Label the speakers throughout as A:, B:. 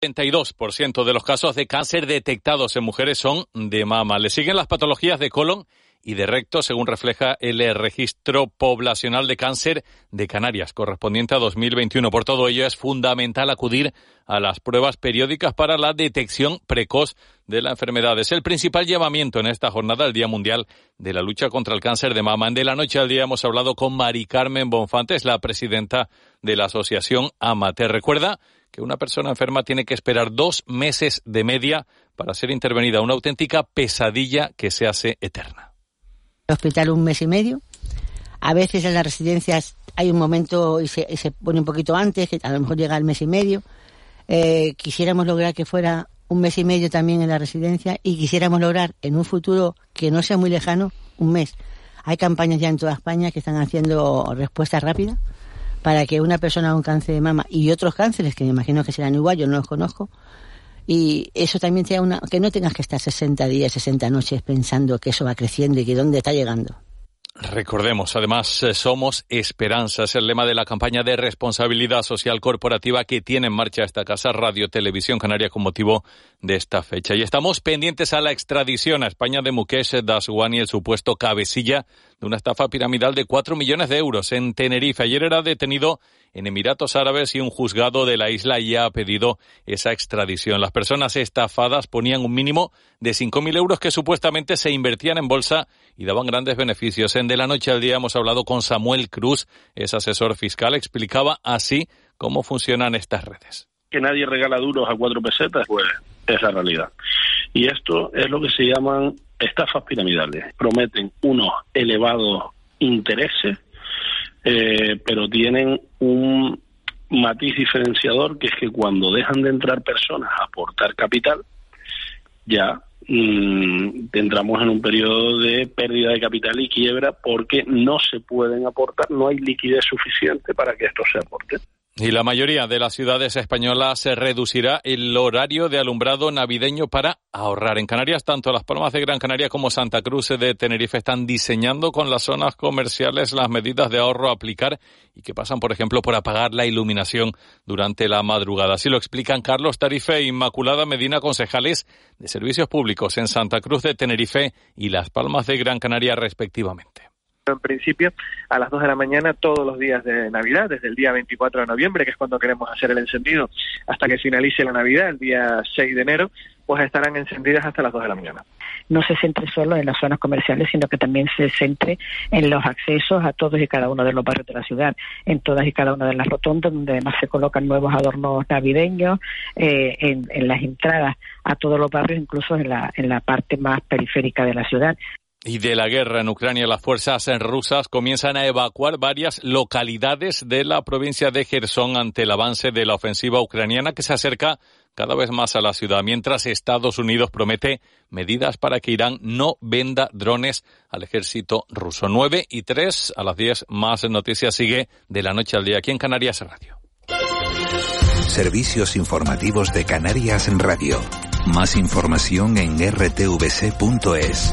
A: 32% de los casos de cáncer detectados en mujeres son de mama. Le siguen las patologías de colon y de recto, según refleja el registro poblacional de cáncer de Canarias, correspondiente a 2021. Por todo ello, es fundamental acudir a las pruebas periódicas para la detección precoz de la enfermedad. Es el principal llamamiento en esta jornada, el Día Mundial de la Lucha contra el Cáncer de Mama. De la noche al día hemos hablado con Mari Carmen Bonfantes, la presidenta de la Asociación AMATE. Recuerda que una persona enferma tiene que esperar dos meses de media para ser intervenida, una auténtica pesadilla que se hace eterna.
B: Hospital un mes y medio. A veces en las residencias hay un momento y se, y se pone un poquito antes, que a lo mejor llega al mes y medio. Eh, quisiéramos lograr que fuera un mes y medio también en la residencia y quisiéramos lograr en un futuro que no sea muy lejano un mes. Hay campañas ya en toda España que están haciendo respuesta rápida para que una persona con cáncer de mama y otros cánceres, que me imagino que serán igual, yo no los conozco, y eso también sea una, que no tengas que estar 60 días, 60 noches pensando que eso va creciendo y que dónde está llegando.
A: Recordemos, además, eh, somos esperanza. Es el lema de la campaña de responsabilidad social corporativa que tiene en marcha esta casa Radio Televisión Canaria con motivo de esta fecha. Y estamos pendientes a la extradición a España de Mukesh Daswani, el supuesto cabecilla de una estafa piramidal de 4 millones de euros en Tenerife. Ayer era detenido en Emiratos Árabes y un juzgado de la isla ya ha pedido esa extradición. Las personas estafadas ponían un mínimo de 5.000 euros que supuestamente se invertían en bolsa y daban grandes beneficios. En De la Noche al Día hemos hablado con Samuel Cruz, es asesor fiscal, explicaba así cómo funcionan estas redes.
C: Que nadie regala duros a cuatro pesetas, pues es la realidad. Y esto es lo que se llaman estafas piramidales. Prometen unos elevados intereses eh, pero tienen un matiz diferenciador que es que cuando dejan de entrar personas a aportar capital, ya mm, entramos en un periodo de pérdida de capital y quiebra porque no se pueden aportar, no hay liquidez suficiente para que esto se aporte.
A: Y la mayoría de las ciudades españolas se reducirá el horario de alumbrado navideño para ahorrar. En Canarias, tanto Las Palmas de Gran Canaria como Santa Cruz de Tenerife están diseñando con las zonas comerciales las medidas de ahorro a aplicar y que pasan, por ejemplo, por apagar la iluminación durante la madrugada. Así lo explican Carlos Tarife e Inmaculada Medina, concejales de Servicios Públicos en Santa Cruz de Tenerife y Las Palmas de Gran Canaria, respectivamente
D: en principio a las 2 de la mañana todos los días de Navidad, desde el día 24 de noviembre, que es cuando queremos hacer el encendido, hasta que finalice la Navidad, el día 6 de enero, pues estarán encendidas hasta las 2 de la mañana.
E: No se centre solo en las zonas comerciales, sino que también se centre en los accesos a todos y cada uno de los barrios de la ciudad, en todas y cada una de las rotondas, donde además se colocan nuevos adornos navideños, eh, en, en, las entradas a todos los barrios, incluso en la, en la parte más periférica de la ciudad.
A: Y de la guerra en Ucrania, las fuerzas rusas comienzan a evacuar varias localidades de la provincia de Gerson ante el avance de la ofensiva ucraniana que se acerca cada vez más a la ciudad, mientras Estados Unidos promete medidas para que Irán no venda drones al ejército ruso. 9 y 3 a las 10 más noticias sigue de la noche al día aquí en Canarias Radio.
F: Servicios informativos de Canarias Radio. Más información en rtvc.es.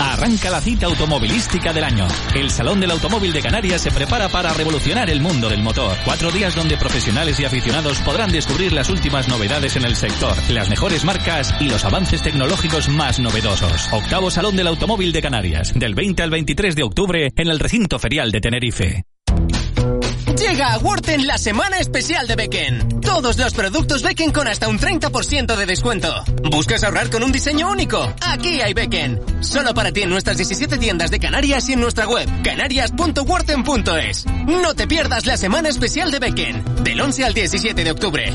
G: Arranca la cita automovilística del año. El Salón del Automóvil de Canarias se prepara para revolucionar el mundo del motor. Cuatro días donde profesionales y aficionados podrán descubrir las últimas novedades en el sector, las mejores marcas y los avances tecnológicos más novedosos. Octavo Salón del Automóvil de Canarias, del 20 al 23 de octubre en el recinto ferial de Tenerife.
H: Llega a Worten la semana especial de Becken. Todos los productos Becken con hasta un 30% de descuento. ¿Buscas ahorrar con un diseño único? Aquí hay Becken. Solo para ti en nuestras 17 tiendas de Canarias y en nuestra web, canarias.worten.es. No te pierdas la semana especial de Becken, del 11 al 17 de octubre.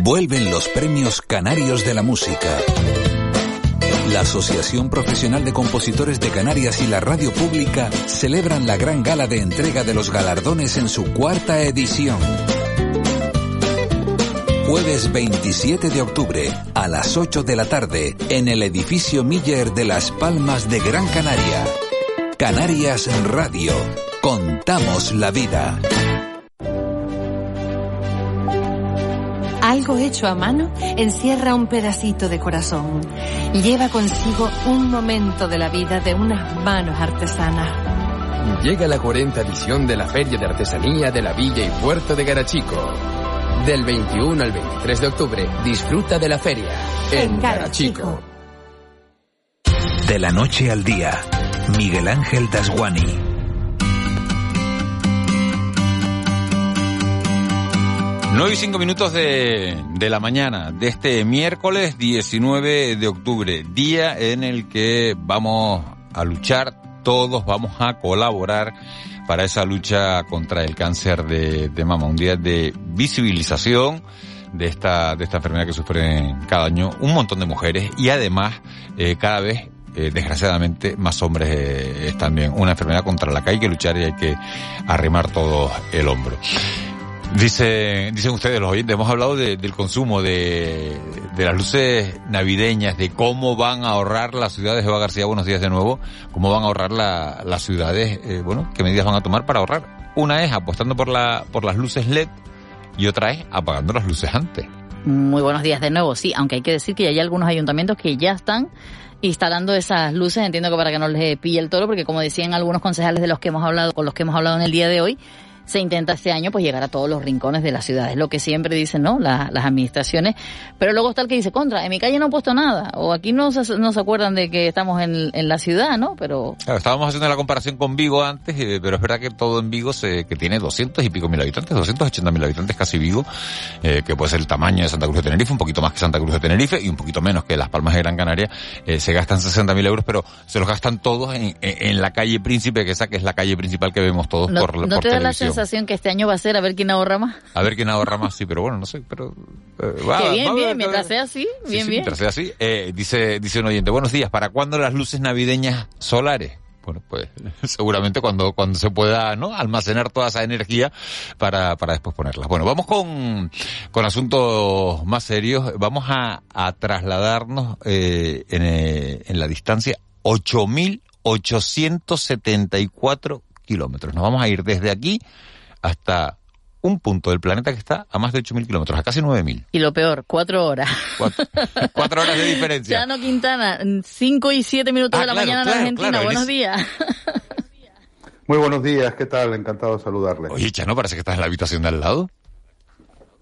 F: Vuelven los premios Canarios de la Música. La Asociación Profesional de Compositores de Canarias y la Radio Pública celebran la gran gala de entrega de los galardones en su cuarta edición. Jueves 27 de octubre a las 8 de la tarde en el edificio Miller de Las Palmas de Gran Canaria. Canarias Radio. Contamos la vida.
I: Algo hecho a mano encierra un pedacito de corazón. Lleva consigo un momento de la vida de unas manos artesanas.
J: Llega la 40 edición de la Feria de Artesanía de la Villa y Puerto de Garachico. Del 21 al 23 de octubre, disfruta de la feria en, Garachico.
F: De la noche al día, Miguel Ángel Dasguani.
K: 9 y 5 minutos de, de, la mañana de este miércoles 19 de octubre, día en el que vamos a luchar, todos vamos a colaborar para esa lucha contra el cáncer de, de mama, un día de visibilización de esta, de esta enfermedad que sufren cada año un montón de mujeres y además eh, cada vez eh, desgraciadamente más hombres eh, es también una enfermedad contra la que hay que luchar y hay que arrimar todo el hombro. Dice, dicen ustedes, los oyentes, hemos hablado del consumo de, de, las luces navideñas, de cómo van a ahorrar las ciudades, Eva García, buenos días de nuevo, cómo van a ahorrar la, las ciudades, eh, bueno, qué medidas van a tomar para ahorrar. Una es apostando por, la, por las luces LED y otra es apagando las luces antes.
L: Muy buenos días de nuevo, sí, aunque hay que decir que hay algunos ayuntamientos que ya están instalando esas luces, entiendo que para que no les pille el toro, porque como decían algunos concejales de los que hemos hablado, con los que hemos hablado en el día de hoy, se intenta este año pues llegar a todos los rincones de la ciudad. Es lo que siempre dicen, ¿no? las administraciones. Pero luego está el que dice, contra, en mi calle no he puesto nada. O aquí no se, no se acuerdan de que estamos en, en la ciudad, ¿no? Pero...
K: Claro, estábamos haciendo la comparación con Vigo antes, eh, pero es verdad que todo en Vigo, se, que tiene 200 y pico mil habitantes, 280 mil habitantes casi Vigo, eh, que puede ser el tamaño de Santa Cruz de Tenerife, un poquito más que Santa Cruz de Tenerife y un poquito menos que Las Palmas de Gran Canaria, eh, se gastan 60 mil euros, pero se los gastan todos en, en, la calle Príncipe, que esa que es la calle principal que vemos todos
L: no,
K: por,
L: ¿No
K: por televisión.
L: Sensación que este año va a ser a ver quién ahorra más?
K: A ver quién ahorra más, sí, pero bueno, no sé, pero... Eh,
L: va, que bien, va, bien, va, mientras sea así, bien,
K: sí, sí,
L: bien.
K: Mientras sea así, eh, dice, dice un oyente, buenos días, ¿para cuándo las luces navideñas solares? Bueno, pues seguramente cuando, cuando se pueda, ¿no? Almacenar toda esa energía para, para después ponerlas. Bueno, vamos con, con asuntos más serios. Vamos a, a trasladarnos, eh, en, eh, en la distancia 8.874 kilómetros. Nos vamos a ir desde aquí hasta un punto del planeta que está a más de 8.000 kilómetros, a casi 9.000.
L: Y lo peor, cuatro horas.
K: Cuatro, cuatro horas de diferencia.
L: Chano Quintana, cinco y siete minutos
K: Ah,
L: de la
K: claro,
L: mañana
K: claro,
L: en Argentina.
K: claro,
L: Buenos días.
M: Muy buenos días, ¿qué tal? Encantado de saludarles.
K: Oye, Chano, parece que estás en la habitación de al lado.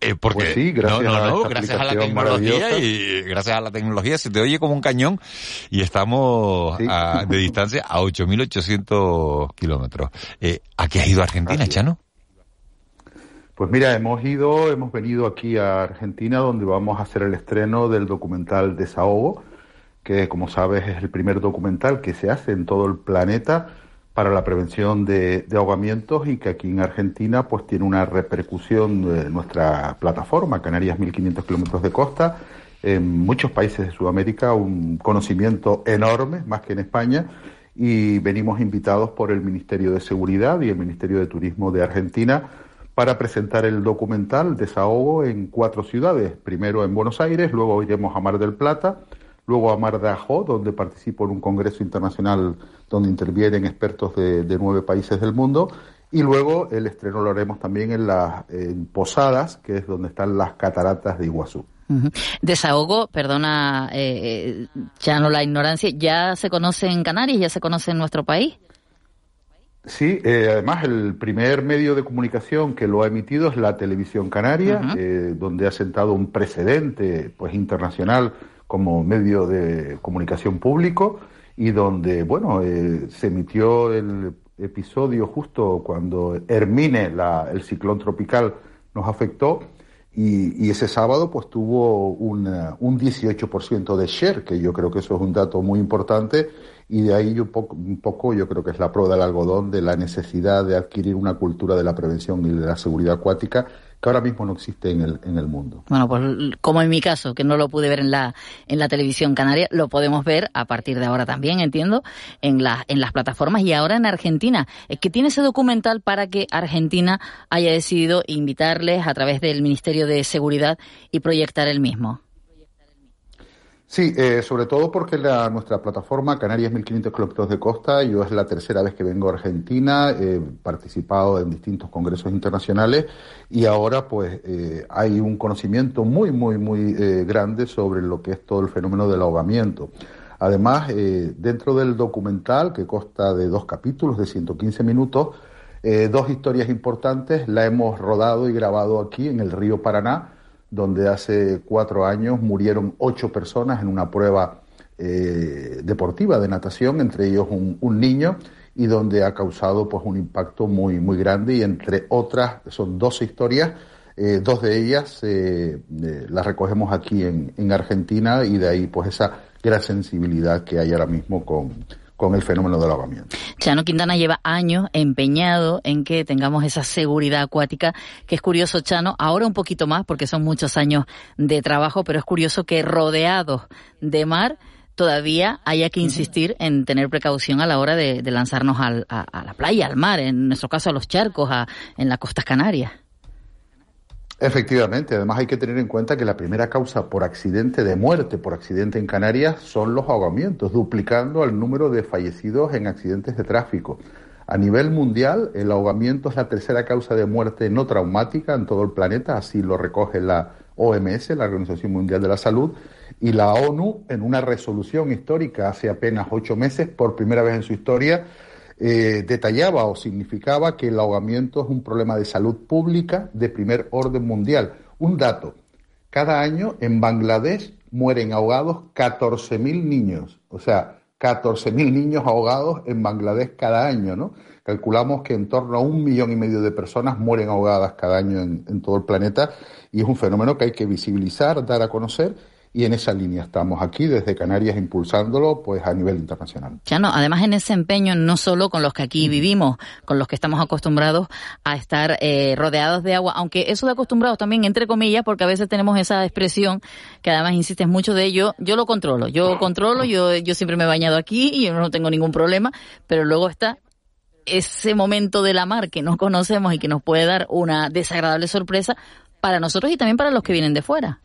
K: Eh, porque
M: Pues sí, gracias
K: no, no,
M: a
K: no, gracias a la tecnología y gracias a la tecnología se te oye como un cañón y estamos a- de distancia a 8.800 kilómetros. Eh, ¿A qué has ido a Argentina, Chano?
M: Pues mira, hemos ido, hemos venido aquí a Argentina donde vamos a hacer el estreno del documental Desahogo, que como sabes es el primer documental que se hace en todo el planeta para la prevención de, ahogamientos y que aquí en Argentina pues tiene una repercusión nuestra plataforma, Canarias 1500 kilómetros de costa, en muchos países de Sudamérica un conocimiento enorme, más que en España, y venimos invitados por el Ministerio de Seguridad y el Ministerio de Turismo de Argentina para presentar el documental Desahogo en cuatro ciudades. Primero en Buenos Aires, luego iremos a Mar del Plata, luego a Mar de Ajó, donde participo en un congreso internacional donde intervienen expertos de, de nueve países del mundo, y luego el estreno lo haremos también en las en Posadas, que es donde están las cataratas de Iguazú.
L: Desahogo, perdona, eh, eh, Chano, la ignorancia, ¿ya se conoce en Canarias? ¿Ya se conoce en nuestro país?
M: Sí, eh, además el primer medio de comunicación que lo ha emitido es la televisión canaria,
L: Ujú.
M: eh, donde ha sentado un precedente pues internacional como medio de comunicación público y donde bueno eh, se emitió el, episodio justo cuando Hermine, el ciclón tropical, nos afectó. Y, ese sábado pues tuvo un 18% de share, que yo creo que eso es un dato muy importante y de ahí un poco, un poco yo creo que es la prueba del algodón de la necesidad de adquirir una cultura de la prevención y de la seguridad acuática que ahora mismo no existe en el, en el mundo.
L: Bueno, pues como en mi caso, que no lo pude ver en la, en la televisión canaria, lo podemos ver a partir de ahora también, entiendo, en, la, en las plataformas y ahora en Argentina. Es que tiene ese documental para que Argentina haya decidido invitarles a través del Ministerio de Seguridad y proyectar el mismo.
M: Sí, eh, sobre todo porque la, nuestra plataforma Canarias 1500 kilómetros de costa, yo es la tercera vez que vengo a Argentina, he participado en distintos congresos internacionales y ahora pues eh, hay un conocimiento muy, muy, muy eh, grande sobre lo que es todo el fenómeno del ahogamiento. Además, dentro del documental, que consta de dos capítulos de 115 minutos, dos historias importantes la hemos rodado y grabado aquí en el río Paraná, donde hace cuatro años murieron ocho personas en una prueba eh, deportiva de natación, entre ellos un, niño, y donde ha causado pues un impacto muy, muy grande. Y entre otras son dos historias, eh, dos de ellas eh, las recogemos aquí en, en Argentina y de ahí pues esa gran sensibilidad que hay ahora mismo con, con el fenómeno del ahogamiento.
L: Chano Quintana lleva años empeñado en que tengamos esa seguridad acuática, que es curioso, Chano, ahora un poquito más porque son muchos años de trabajo, pero es curioso que rodeados de mar todavía haya que insistir en tener precaución a la hora de, lanzarnos a, la playa, al mar, en nuestro caso a los charcos, en las costas canarias.
M: Efectivamente, además hay que tener en cuenta que la primera causa por accidente de muerte por accidente en Canarias son los ahogamientos, duplicando el número de fallecidos en accidentes de tráfico. A nivel mundial, el ahogamiento es la tercera causa de muerte no traumática en todo el planeta, así lo recoge la OMS, la Organización Mundial de la Salud, y la ONU, en una resolución histórica hace apenas ocho meses, por primera vez en su historia, eh, detallaba o significaba que el ahogamiento es un problema de salud pública de primer orden mundial. Un dato, cada año en Bangladesh mueren ahogados 14.000 niños, o sea, 14.000 niños ahogados en Bangladesh cada año, ¿no? Calculamos que en torno a un millón y medio de personas mueren ahogadas cada año en todo el planeta y es un fenómeno que hay que visibilizar, dar a conocer y en esa línea estamos aquí desde Canarias impulsándolo pues a nivel internacional.
L: Ya no, además en ese empeño no solo con los que aquí vivimos, con los que estamos acostumbrados a estar eh, rodeados de agua, aunque eso de acostumbrados también entre comillas, porque a veces tenemos esa expresión que además insistes mucho de ello, yo lo controlo, yo controlo, yo yo siempre me he bañado aquí y yo no tengo ningún problema, pero luego está ese momento de la mar que no conocemos y que nos puede dar una desagradable sorpresa para nosotros y también para los que vienen de fuera.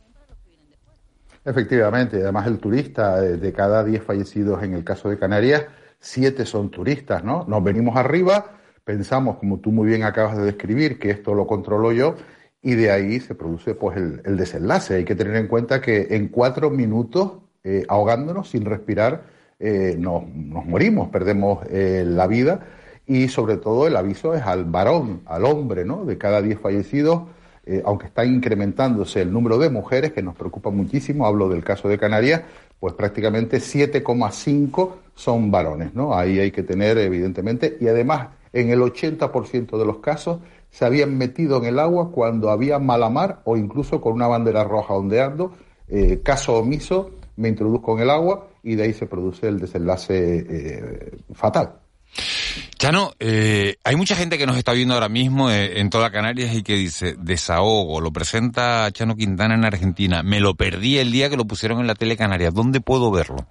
M: Efectivamente, además el turista, eh, de cada 10 fallecidos en el caso de Canarias, 7 son turistas, ¿no? Nos venimos arriba, pensamos, como tú muy bien acabas de describir, que esto lo controlo yo, y de ahí se produce pues el, desenlace. Hay que tener en cuenta que en cuatro minutos, eh, ahogándonos, sin respirar, eh, nos, morimos, perdemos la vida, y sobre todo el aviso es al varón, al hombre, ¿no? De cada 10 fallecidos, eh, aunque está incrementándose el número de mujeres, que nos preocupa muchísimo, hablo del caso de Canarias, pues prácticamente 7,5 son varones, ¿no? Ahí hay que tener, evidentemente, y además en el 80% de los casos se habían metido en el agua cuando había mala mar o incluso con una bandera roja ondeando, eh, caso omiso, me introduzco en el agua y de ahí se produce el desenlace eh, fatal.
K: Chano, eh, hay mucha gente que nos está viendo ahora mismo eh, en toda Canarias y que dice, desahogo, lo presenta Chano Quintana en Argentina, me lo perdí el día que lo pusieron en la tele Canarias, ¿dónde puedo verlo?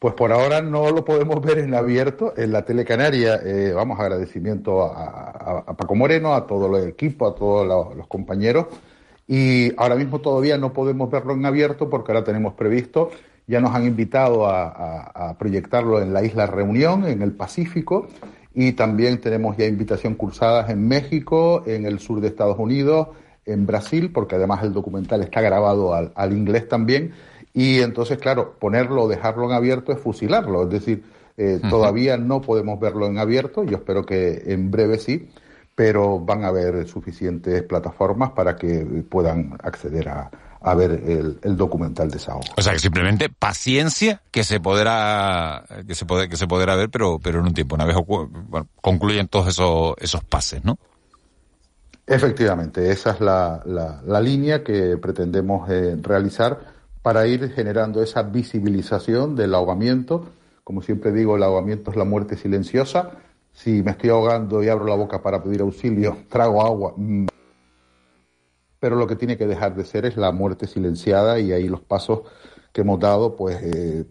M: Pues por ahora no lo podemos ver en abierto en la tele Canaria. Eh, vamos, agradecimiento a, Paco Moreno, a todo el equipo, a todos los compañeros. Y ahora mismo todavía no podemos verlo en abierto porque ahora tenemos previsto ya nos han invitado a, proyectarlo en la isla Reunión, en el Pacífico, y también tenemos ya invitación cursadas en México, en el sur de Estados Unidos, en Brasil, porque además el documental está grabado al, inglés también, y entonces, claro, ponerlo o dejarlo en abierto es fusilarlo, es decir, eh, todavía no podemos verlo en abierto, yo espero que en breve sí, pero van a haber suficientes plataformas para que puedan acceder a, a ver el, el documental de Sao.
K: O sea que simplemente paciencia que se podrá que se puede que se podrá ver, pero pero en un tiempo una vez bueno, concluyen todos esos esos pases, ¿no?
M: Efectivamente, esa es la, la, la línea que pretendemos eh, realizar para ir generando esa visibilización del ahogamiento. Como siempre digo, el ahogamiento es la muerte silenciosa. Si me estoy ahogando y abro la boca para pedir auxilio, trago agua, mm, pero lo que tiene que dejar de ser es la muerte silenciada y ahí los pasos que hemos dado, pues eh,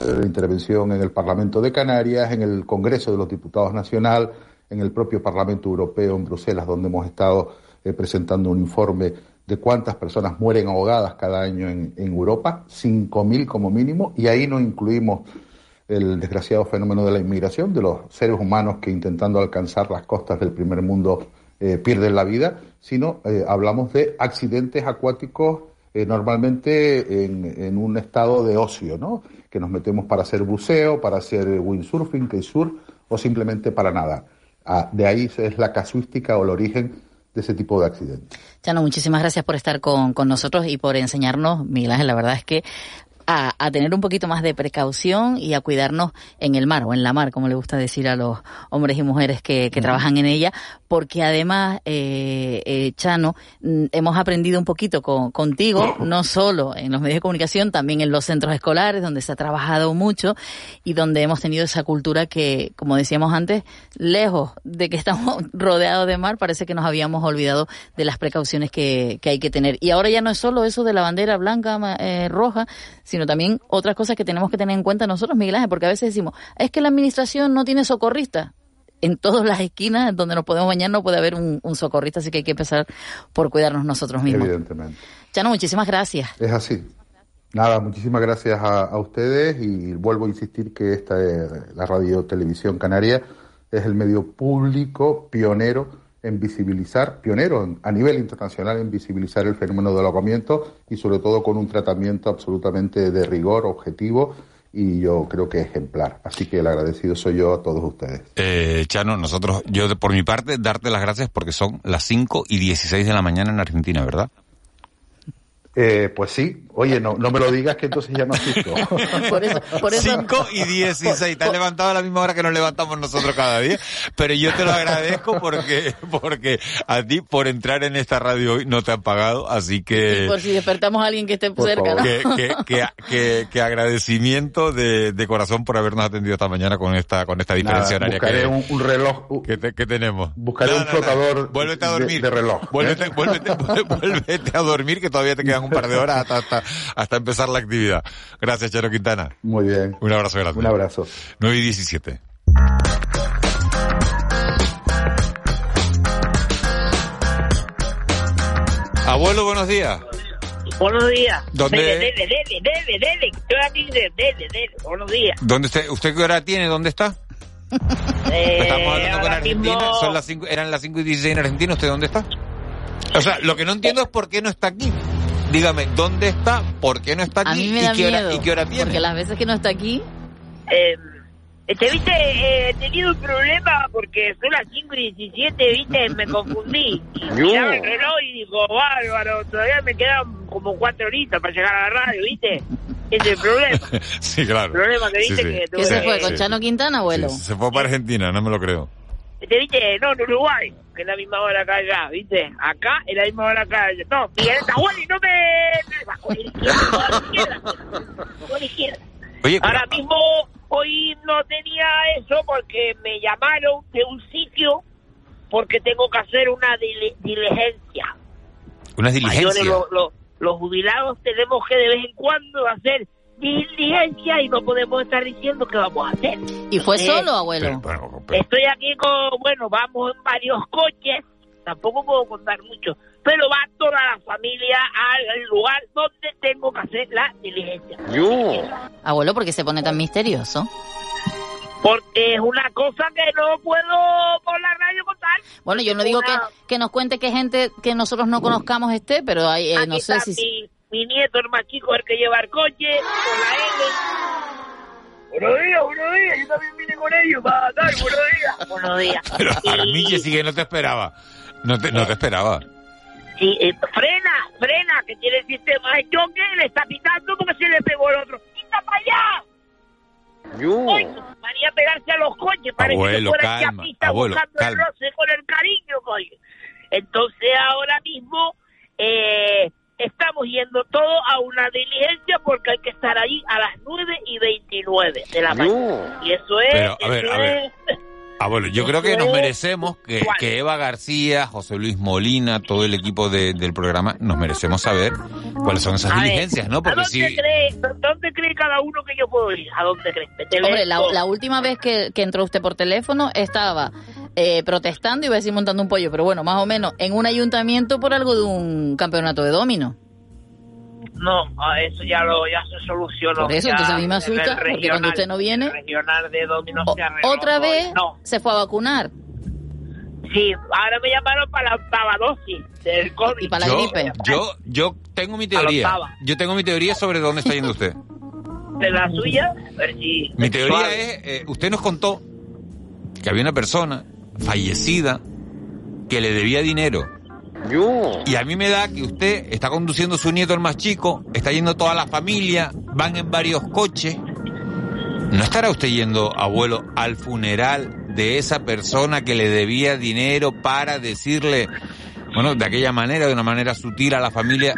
M: la intervención en el Parlamento de Canarias, en el Congreso de los Diputados Nacional, en el propio Parlamento Europeo en Bruselas, donde hemos estado eh, presentando un informe de cuántas personas mueren ahogadas cada año en, en Europa, 5.000 como mínimo, y ahí no incluimos el desgraciado fenómeno de la inmigración, de los seres humanos que intentando alcanzar las costas del primer mundo eh, pierden la vida, sino eh, hablamos de accidentes acuáticos eh, normalmente en, en, un estado de ocio, ¿no? Que nos metemos para hacer buceo, para hacer windsurfing, surf o simplemente para nada. Ah, de ahí es la casuística o el origen de ese tipo de accidentes.
L: Chano, muchísimas gracias por estar con, con nosotros y por enseñarnos, Miguel Ángel, la verdad es que a, a, tener un poquito más de precaución y a cuidarnos en el mar o en la mar, como le gusta decir a los hombres y mujeres que, que trabajan en ella, porque además, eh, eh, Chano, mm, hemos aprendido un poquito con, contigo, no solo en los medios de comunicación, también en los centros escolares, donde se ha trabajado mucho y donde hemos tenido esa cultura que, como decíamos antes, lejos de que estamos rodeados de mar, parece que nos habíamos olvidado de las precauciones que, que hay que tener. Y ahora ya no es solo eso de la bandera blanca, eh, roja, sino también otras cosas que tenemos que tener en cuenta nosotros, Miguel Ángel, porque a veces decimos, es que la administración no tiene socorristas. En todas las esquinas donde nos podemos bañar no puede haber un, un socorrista, así que hay que empezar por cuidarnos nosotros mismos.
M: Evidentemente.
L: Chano, muchísimas gracias.
M: Es así. Nada, muchísimas gracias a, a, ustedes y vuelvo a insistir que esta es la radio televisión canaria es el medio público pionero en visibilizar, pionero a nivel internacional en visibilizar el fenómeno del ahogamiento y sobre todo con un tratamiento absolutamente de rigor, objetivo y yo creo que ejemplar. Así que el agradecido soy yo a todos ustedes.
K: Eh, Chano, nosotros, yo por mi parte, darte las gracias porque son las 5 y 16 de la mañana en Argentina, ¿verdad?
M: Eh, pues sí. Oye, no, no me lo digas que entonces ya no asisto.
L: por eso, por eso.
K: 5 y 16. Te has levantado a la misma hora que nos levantamos nosotros cada día. Pero yo te lo agradezco porque, porque a ti por entrar en esta radio hoy no te han pagado. Así que.
L: Y por si despertamos a alguien que esté cerca, ¿no?
K: Que, que, que, que, que agradecimiento de, de, corazón por habernos atendido esta mañana con esta, con esta diferencia
M: Nada, buscaré
K: que,
M: un, un, reloj.
K: Que, te, que, tenemos.
M: Buscaré no, un flotador.
K: No, Vuélvete a dormir.
M: De, de reloj.
K: Vuélvete, ¿eh? vuélvete, vuélvete a dormir que todavía te quedan un par de horas hasta, hasta, hasta empezar la actividad. Gracias, Charo Quintana.
M: Muy bien.
K: Un abrazo grande.
M: Un abrazo.
K: 9 y 17. Abuelo, buenos días.
N: Buenos días.
K: ¿Dónde?
N: Dele, dele, dele, dele, dele. Estoy aquí, dele, dele, dele. Buenos días.
K: ¿Dónde está? ¿Usted qué hora tiene? ¿Dónde está?
N: Eh,
K: Estamos hablando con Argentina.
N: mismo...
K: Son las cinco, eran las 5 y 16 en Argentina. ¿Usted dónde está? O sea, lo que no entiendo es por qué no está aquí. Dígame, ¿dónde está? ¿Por qué no está aquí?
L: A mí me da
K: ¿Y, qué
L: miedo,
K: hora, ¿Y qué hora tiene?
L: Porque las veces que no está aquí...
N: Eh, te viste, eh, he tenido un problema porque son las 5 y 17, viste, me confundí. Y miraba el reloj y digo, bárbaro, todavía me quedan como cuatro horitas para llegar a la radio, viste. Ese es el problema.
K: sí, claro.
N: El problema que viste
K: sí, sí.
N: que tuve
L: ¿Qué se fue?
N: que-
L: ¿Con Chano Quintana, abuelo?
K: Sí, se fue para Argentina, no me lo creo.
N: Te viste, no, en Uruguay, que es la misma hora acá allá, viste. Acá es la misma hora acá allá. No, Miguel Tahueli, no me... Bajo la izquierda, bajo la izquierda.
K: Oye, pero-
N: Ahora mismo, hoy no tenía eso porque me llamaron de un sitio porque tengo que hacer una dili- diligencia.
K: Una
N: Mayores,
K: diligencia.
N: lo- lo- los jubilados tenemos que de vez en cuando hacer diligencia y no podemos estar diciendo que vamos a hacer.
L: ¿Y fue
N: Eh,
L: solo, abuelo?
N: Estoy aquí con, bueno, vamos en varios coches, tampoco puedo contar mucho, pero va toda la familia al lugar donde tengo que hacer la diligencia.
L: Abuelo, ¿por qué se pone tan misterioso?
N: Porque es una cosa que no puedo por la radio contar.
L: Bueno, yo no digo que,
N: Una-
L: que nos cuente que gente que nosotros no conozcamos esté, pero hay, eh, no sé si...
N: mi, nieto, el más chico, el que lleva el coche, con la L. Buenos días, buenos días, yo también vine con ellos para dar buenos días. Buenos días.
K: Pero Armiche sí que no te esperaba. No te, no te esperaba.
N: Sí, eh, frena, frena, que tiene el sistema de choque, le está pitando porque se le pegó el otro. ¡Quita para allá! Coño, María pegarse a los coches, parece
K: Abuelo,
N: que fuera
K: calma,
N: chapista
K: abuelo,
N: buscando el
K: calma.
N: roce con el cariño, coño. Entonces ahora mismo eh, estamos yendo todo a una diligencia porque hay que estar allí a las 9 y 29 de la mañana. Y eso es...
K: Pero, a ver,
N: eso
K: a ver.
N: es-
K: Abuelo, yo creo que nos merecemos que, que Eva García, José Luis Molina, todo el equipo de- del programa, nos merecemos saber cuáles son esas
N: A ver,
K: diligencias, ¿no?
N: ¿A
K: Porque
N: dónde,
K: si...
N: cree, ¿Dónde cree cada uno que yo puedo ir? ¿A dónde cree?
L: Hombre, la, la última vez que, que entró usted por teléfono estaba eh, protestando, iba a decir montando un pollo, pero bueno, más o menos, en un ayuntamiento por algo de un campeonato de domino.
N: No, a eso ya lo ya se solucionó.
L: Por eso,
N: Ya
L: entonces a mí me asusta, porque cuando
N: regional-
L: usted no viene-
N: regional de Domino se arregló
L: Otra vez
N: No,
L: se fue a vacunar.
N: sí, ahora me llamaron para la octava dosis del COVID.
L: Y para la
K: yo,
L: gripe.
K: yo, yo tengo mi teoría. Yo tengo mi teoría sobre dónde está yendo usted.
N: De la suya, a ver si...
K: Mi teoría
N: suave.
K: es, eh, usted nos contó que había una persona fallecida que le debía dinero. Y a mí me da que usted está conduciendo su nieto el más chico, está yendo toda la familia, van en varios coches. ¿No estará usted yendo, abuelo, al funeral de esa persona que le debía dinero para decirle, bueno, de aquella manera, de una manera sutil a la familia,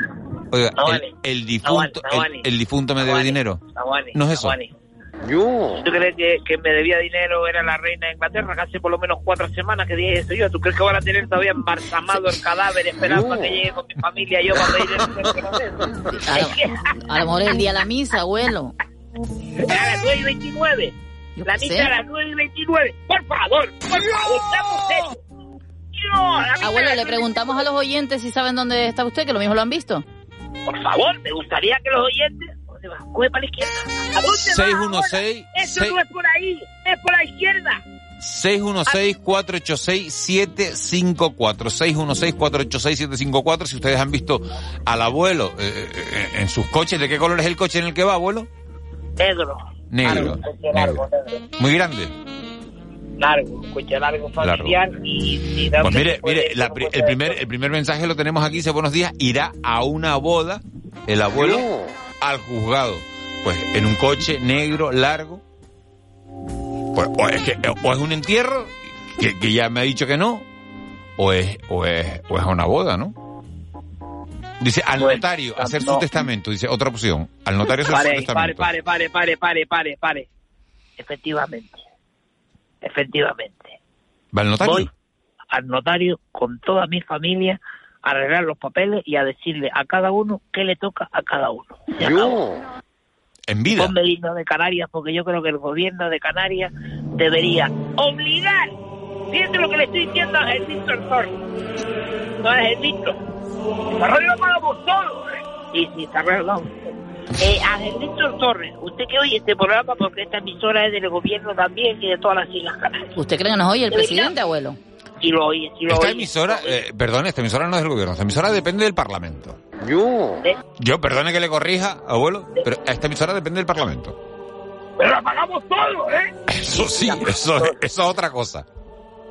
K: oiga, el, el difunto, el, el difunto me debe dinero? No es eso.
N: Aguane. ¿Tú crees que, que me debía dinero era la reina de Inglaterra? Que hace por lo menos cuatro semanas que dije eso yo. ¿Tú crees que van a tener todavía embalsamado el cadáver esperando a que llegue con mi familia yo para pedir el no?
L: A lo, a lo mejor es el día de la misa, abuelo.
N: A las 9 y 29.
L: Yo
N: La misa
L: sé.
N: a las 9 y 29. Por favor, por favor, estamos serios. No,
L: Abuelo, le
N: 9 y
L: preguntamos a los oyentes si saben dónde está usted, que lo mismo lo han visto.
N: 29. Por favor, me gustaría que los oyentes... ¿Dónde va? Coge para la izquierda. ¿A dónde va ahora?
K: 616
N: Eso
K: seis-
N: no es por ahí, es por la izquierda.
K: 616-486-754. 616-486-754. Si ustedes han visto al abuelo eh, eh, en sus coches, ¿de qué color es el coche en el que va, abuelo?
N: Negro.
K: Negro.
N: Coche largo, negro.
K: Muy grande.
N: Largo, coche largo familiar y... y
K: Pues
N: ¿dónde
K: mire, mire,
N: ir
K: la el,
N: de
K: primer, el primer mensaje lo tenemos aquí, dice buenos días, irá a una boda el abuelo al juzgado. Pues en un coche negro, largo. Pues, o, es que, o es un entierro, que, que ya me ha dicho que no, o es, o es, o es una boda, ¿no? Dice, al
N: Pues,
K: notario hacer
N: no.
K: su testamento, dice otra opción, al notario hacer su
N: Pare,
K: testamento.
N: pare, pare, pare, pare, pare, pare. Efectivamente. Efectivamente.
K: ¿Va al notario?
N: Voy al notario con toda mi familia arreglar los papeles y a decirle a cada uno qué le toca a cada uno. Acabó.
K: En vida.
N: Ponme el himno de Canarias porque yo creo que el gobierno de Canarias debería obligar. Fíjate lo que le estoy diciendo a el Víctor Torres. No es el Víctor. La radio la pagamos todos. ¿eh? Sí, sí, está arreglado. Eh, Ángel Víctor Torres, usted que oye este programa porque esta emisora es del gobierno también y de todas las Islas Canarias.
L: ¿Usted cree que nos oye el presidente, abuelo?
N: Si lo oye, si lo
K: Esta
N: oye.
K: emisora, eh, perdón, esta emisora no es del gobierno, esta emisora depende del Parlamento.
N: ¿Eh?
K: Yo, perdone que le corrija, abuelo, pero esta emisora depende del Parlamento.
N: Pero la pagamos todos, ¿eh?
K: Eso sí, eso, eso es otra cosa.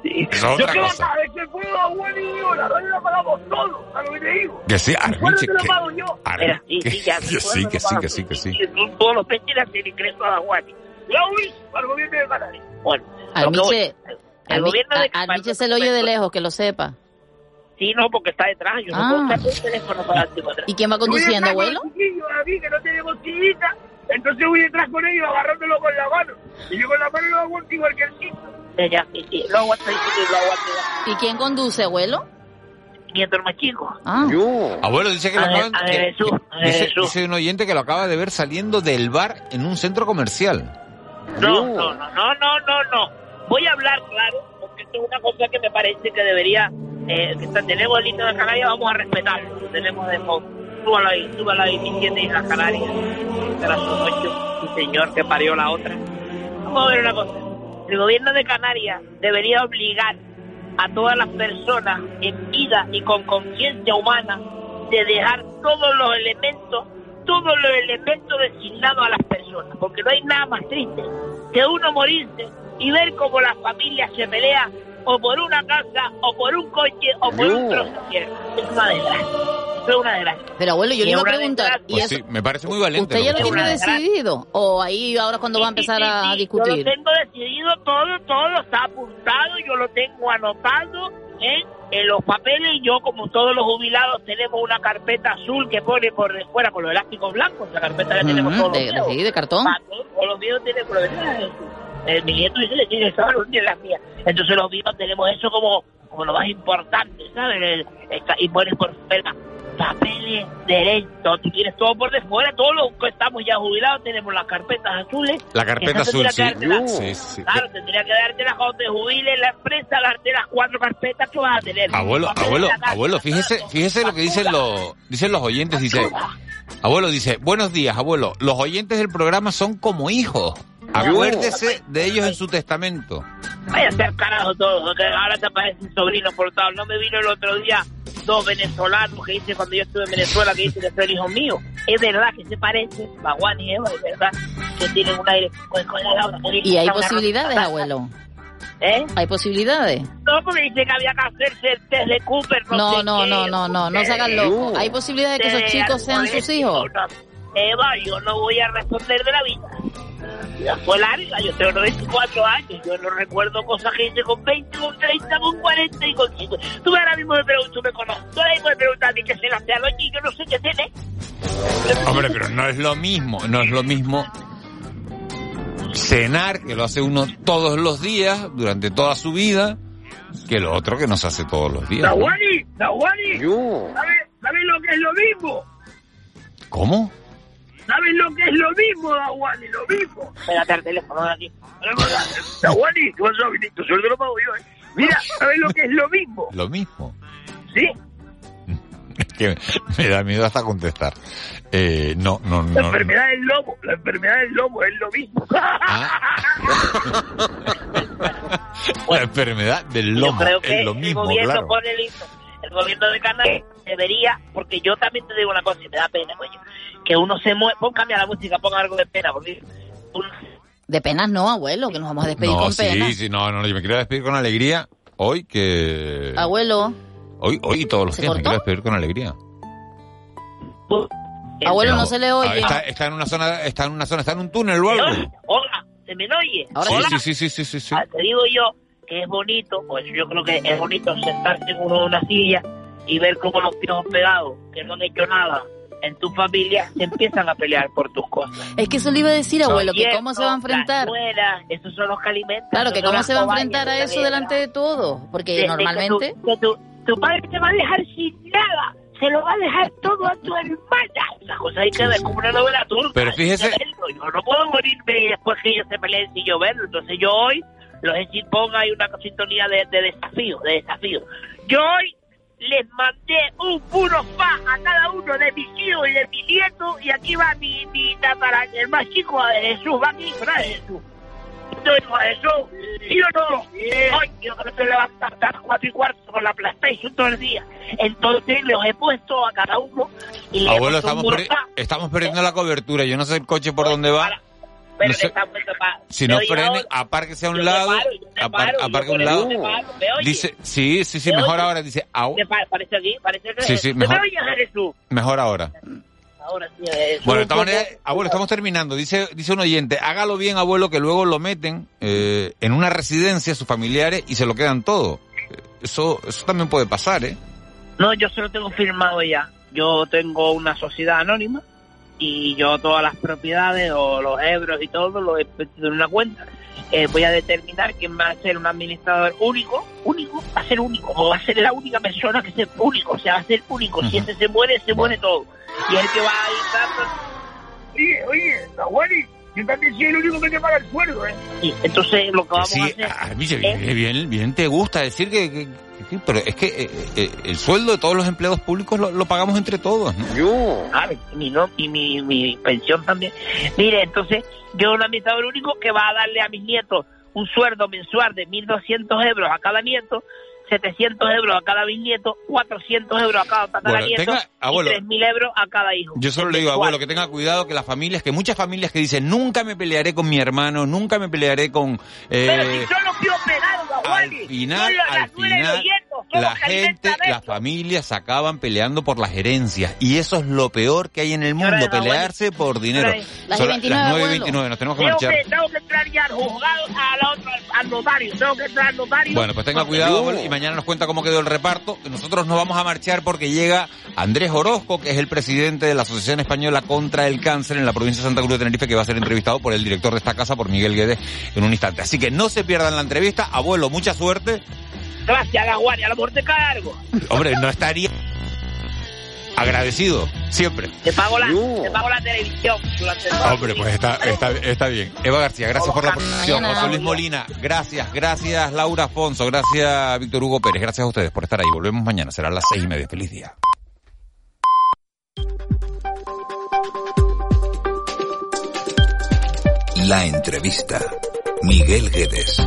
K: Eso es
N: Yo
K: otra
N: que
K: cosa.
N: la que puedo, abuelo y yo, la radio la pagamos todos, a lo que te digo.
K: Que sí,
N: ¿Cuándo
K: Armiche,
N: lo
K: que,
N: pago yo?
K: Ar-
N: sí,
K: que-
N: sí, ya,
K: que sí,
N: ¿cuándo
K: que
N: lo
K: sí, que sí, sí.
N: Todos los vecinos tienen ingreso a la Guati. Yo uy, al gobierno de Canarias. Bueno, lo
L: Armiche,
N: voy- el gobierno de
L: a- Armiche se lo oye de lejos, que lo sepa.
N: Sí, no, porque está detrás. Yo
L: Ah.
N: no puedo estar con el teléfono para atrás.
L: ¿Y quién va conduciendo,
N: Yo
L: abuelo?
N: aquí, que no tenemos chillita. Entonces voy detrás con ellos agarrándolo con la mano. Y yo con la mano lo aguanto igual que el chico. Ya, sí, sí, lo aguanto y lo aguanto.
L: ¿Y quién conduce, abuelo?
N: Nieto el más chico.
L: Ah.
K: Abuelo, dice que lo acaban
N: a ver, Jesús, a ver,
K: dice,
N: Jesús.
K: dice un oyente que lo acaba de ver saliendo del bar en un centro comercial.
N: No, no, no, no, no, no, no. Voy a hablar claro, porque esto es una cosa que me parece que debería, eh, que tenemos el himno de Canarias, vamos a respetarlo. Lo tenemos de fondo. Súbalo ahí, súbalo ahí, mi siete Islas Canarias. De las ocho, señor, que parió la otra. Vamos a ver una cosa. El gobierno de Canarias debería obligar a todas las personas en vida y con conciencia humana de dejar todos los elementos, todos los elementos designados a las personas, porque no hay nada más triste que uno morirse y ver cómo la familia se pelea o por una casa, o por un coche, o por un trozo de tierra. Es una desgracia. Es una desgracia.
L: Pero abuelo, yo
N: Y
L: le iba a preguntar. ¿y
K: Pues
L: eso,
K: sí, me parece muy valiente.
L: usted ya
K: lo
L: tiene decidido? ¿O ahí ahora es cuando va a empezar a
N: Yo lo
L: discutir?
N: tengo decidido todo, todo está apuntado, yo lo tengo anotado en, en los papeles y yo, como todos los jubilados, tenemos una carpeta azul que pone por de fuera con los elásticos blancos, la carpeta que tenemos
L: Ujú,
N: todos
L: de-
N: los
L: sí, de cartón.
N: Todos- todos los viejos tienen por el mi nieto dice que tiene esa no tiene las mías. Entonces los viejos tenemos eso como, como lo más importante, ¿sabes? El- el- y pones por fuera papeles de herencia, tú tienes todo por de fuera, todos los que estamos ya jubilados tenemos las carpetas azules.
K: La carpeta azul, sí.
N: dártela-
K: Sí, sí.
N: Claro, tendría que darte las cuando te jubiles la empresa, darte las cuatro carpetas que vas a tener.
K: Abuelo,
N: Papeles
K: abuelo,
N: la casa.
K: abuelo, fíjese, fíjese lo que dicen los, dicen los oyentes, dice, abuelo dice, buenos días, abuelo, los oyentes del programa son como hijos. Acuérdese de ellos en su testamento.
N: Vaya a ser carajo todo, porque ahora te aparecen sobrinos por todos. No me vino el otro día dos venezolanos que dice cuando yo estuve en Venezuela que dicen que son hijos míos. Es verdad que se parecen, Baguán y Eva, es verdad que tienen un aire que dice
L: ¿Y hay
N: que
L: posibilidades, abuelo?
N: ¿Eh?
L: ¿Hay posibilidades?
N: No, porque dice que había que hacerse el test de Cooper. No,
L: No,
N: sé
L: no,
N: qué,
L: no, no, no, no se hagan locos. ¿Hay posibilidades de que esos chicos sean sus hijos?
N: Eva, yo no voy a responder de la vida. Fue larga, yo tengo 94 años, yo no recuerdo cosas que hice con 20, con 30, con 40 y con 50. Tú ahora mismo me preguntas, tú me conoces, tú ahora mismo me preguntas a mí qué se le hace a los niños, no sé qué tiene.
K: Hombre, pero no es lo mismo, no es lo mismo cenar, que lo hace uno todos los días, durante toda su vida, que lo otro que nos hace todos los días. ¿no?
N: Nahuani, Nahuani, ¿sabes, ¿sabes lo que es lo mismo?
K: ¿Cómo?
N: ¿Sabes lo que es lo mismo, Nahuani? Lo mismo. Espérate al teléfono de aquí. Nahuani, tú vas a venir, tu sueldo lo pago yo, ¿eh? Mira, ¿sabes lo que es lo mismo?
K: Lo mismo.
N: ¿Sí?
K: Que me da miedo hasta contestar. Eh, no, no,
N: La
K: no. no.
N: enfermedad del lobo, la enfermedad del lobo es lo mismo.
K: La enfermedad del
N: Yo
K: lomo
N: creo que
K: es lo
N: el
K: mismo,
N: gobierno
K: claro.
N: pone el, gobierno de Canadá debería, porque yo también te digo una cosa y me da pena, coño, que uno se mueve, pon cambia la música, pon algo de pena, porque uno
L: De penas no, abuelo, que nos vamos a despedir
K: No,
L: con
K: sí,
L: pena.
K: sí, no, no, yo me quiero despedir con alegría hoy que...
L: Abuelo,
K: Hoy, hoy todos los
L: ¿Se
K: días me quiero despedir con alegría.
L: abuelo, no se le
K: Ah,
L: oye.
K: Está, está en una zona, está en una zona, está en un túnel o algo.
N: Hola, ¿se me oye?
K: Sí,
N: Hola.
K: sí, sí, sí, sí, sí, sí.
N: Ah, te digo yo que es bonito, pues yo creo que es bonito sentarse en uno de una silla y ver cómo los piojos pegados, que no han hecho nada en tu familia, se empiezan a pelear por tus cosas.
L: Es que eso le iba a decir, abuelo, que cómo se va a enfrentar.
N: esos son los que alimentan.
L: Claro, que cómo se va a enfrentar a eso delante de todo. Porque
N: De- de que
L: normalmente...
N: tu, que tu, tu padre te va a dejar sin nada. Se lo va a dejar todo a tu hermana. Esa cosa hay que ver como una novela turca.
K: Pero fíjese-.
N: Yo no puedo morirme y después que ellos se peleen sin yo verlo. Entonces yo hoy, los he ponga hay una sintonía de, de desafío, de desafío. Yo hoy les mandé un puro fa a cada uno de mis hijos y de mis nietos y aquí va mi, mi tatara, el más chico de Jesús, va aquí, ¿verdad, Jesús? Estoy con Jesús, y yo no, hoy yo que no te levantas hasta las cuatro y cuarto con la PlayStation todo el día. Entonces los he puesto a cada uno y le he
K: Abuelo, estamos,
N: fa.
K: estamos perdiendo la cobertura. Yo no sé el coche por dónde va.
N: Pero
K: no sé-
N: está
K: Si
N: ¿me
K: no frene, apárquese a un lado. aparque a un lado. Dice, sí, sí, sí,
N: ¿Me
K: mejor ahora. Dice, au,
N: ¿Me pa- parece aquí? Parece que
K: Sí, sí,
N: ¿Me
K: mejor. ahora.
N: Ahora sí, Jesús.
K: Bueno, de abuelo, estamos terminando. Dice, dice un oyente, hágalo bien, abuelo, que luego lo meten eh, en una residencia, sus familiares, y se lo quedan todo. Eh, Eso, eso también puede pasar, ¿eh?
N: No, yo se lo tengo firmado ya. Yo tengo una sociedad anónima y yo todas las propiedades o los euros y todo lo he metido en una cuenta. Eh, voy a determinar quién va a ser un administrador único, único, va a ser único, o va a ser la única persona que sea único, o sea, va a ser único. Si ese se muere, se muere todo. Y el que va a ir dando... Oye, oye, Nahuari, yo también soy el único que te paga el sueldo, ¿eh? Sí, entonces lo que vamos
K: Sí,
N: a hacer...
K: a mí se- bien, bien, bien te gusta decir que, que- que- pero es que eh, eh, el sueldo de todos los empleados públicos lo, lo pagamos entre todos, ¿no?
N: Yo. y mi, no, y mi, mi pensión también. Mire, entonces, yo un administrador único que va a darle a mis nietos un sueldo mensual de 1.200 euros a cada nieto, 700 euros a cada bisnieto, 400 euros a cada tataranieto
K: Bueno, abuelo.
N: y 3.000 euros a cada hijo.
K: Yo solo le digo, abuelo, que tenga cuidado que las familias, que muchas familias que dicen, nunca me pelearé con mi hermano, nunca me pelearé con... eh,
N: Pero si los tíos pegados, Nahuali.
K: al final, al final- la gente, las familias se acaban peleando por las herencias. Y eso es lo peor que hay en el mundo, pelearse por dinero.
L: Las
K: Son
L: 29,
K: las 9 y
L: abuelo.
K: 29, nos tenemos que
N: Tengo
K: marchar.
N: que, tengo que entrar ya al juzgado, al notario. Tengo que entrar al notario.
K: Bueno, pues tenga cuidado abuelo, y mañana nos cuenta cómo quedó el reparto. Nosotros nos vamos a marchar porque llega Andrés Orozco, que es el presidente de la Asociación Española contra el Cáncer en la provincia de Santa Cruz de Tenerife, que va a ser entrevistado por el director de esta casa, por Miguel Guedes, en un instante. Así que no se pierdan la entrevista. Abuelo, mucha suerte.
N: Gracias, la guardia, a lo mejor te cae algo.
K: Hombre, no estaría agradecido, siempre.
N: Te pago la, te pago la televisión
K: Hombre, pues está, está, está bien. Eva García, gracias por la producción. José Luis Molina, gracias. Gracias Laura Afonso, gracias Víctor Hugo Pérez, gracias a ustedes por estar ahí. Volvemos mañana, será a las seis y media. Feliz día.
F: La entrevista. Miguel Guedes.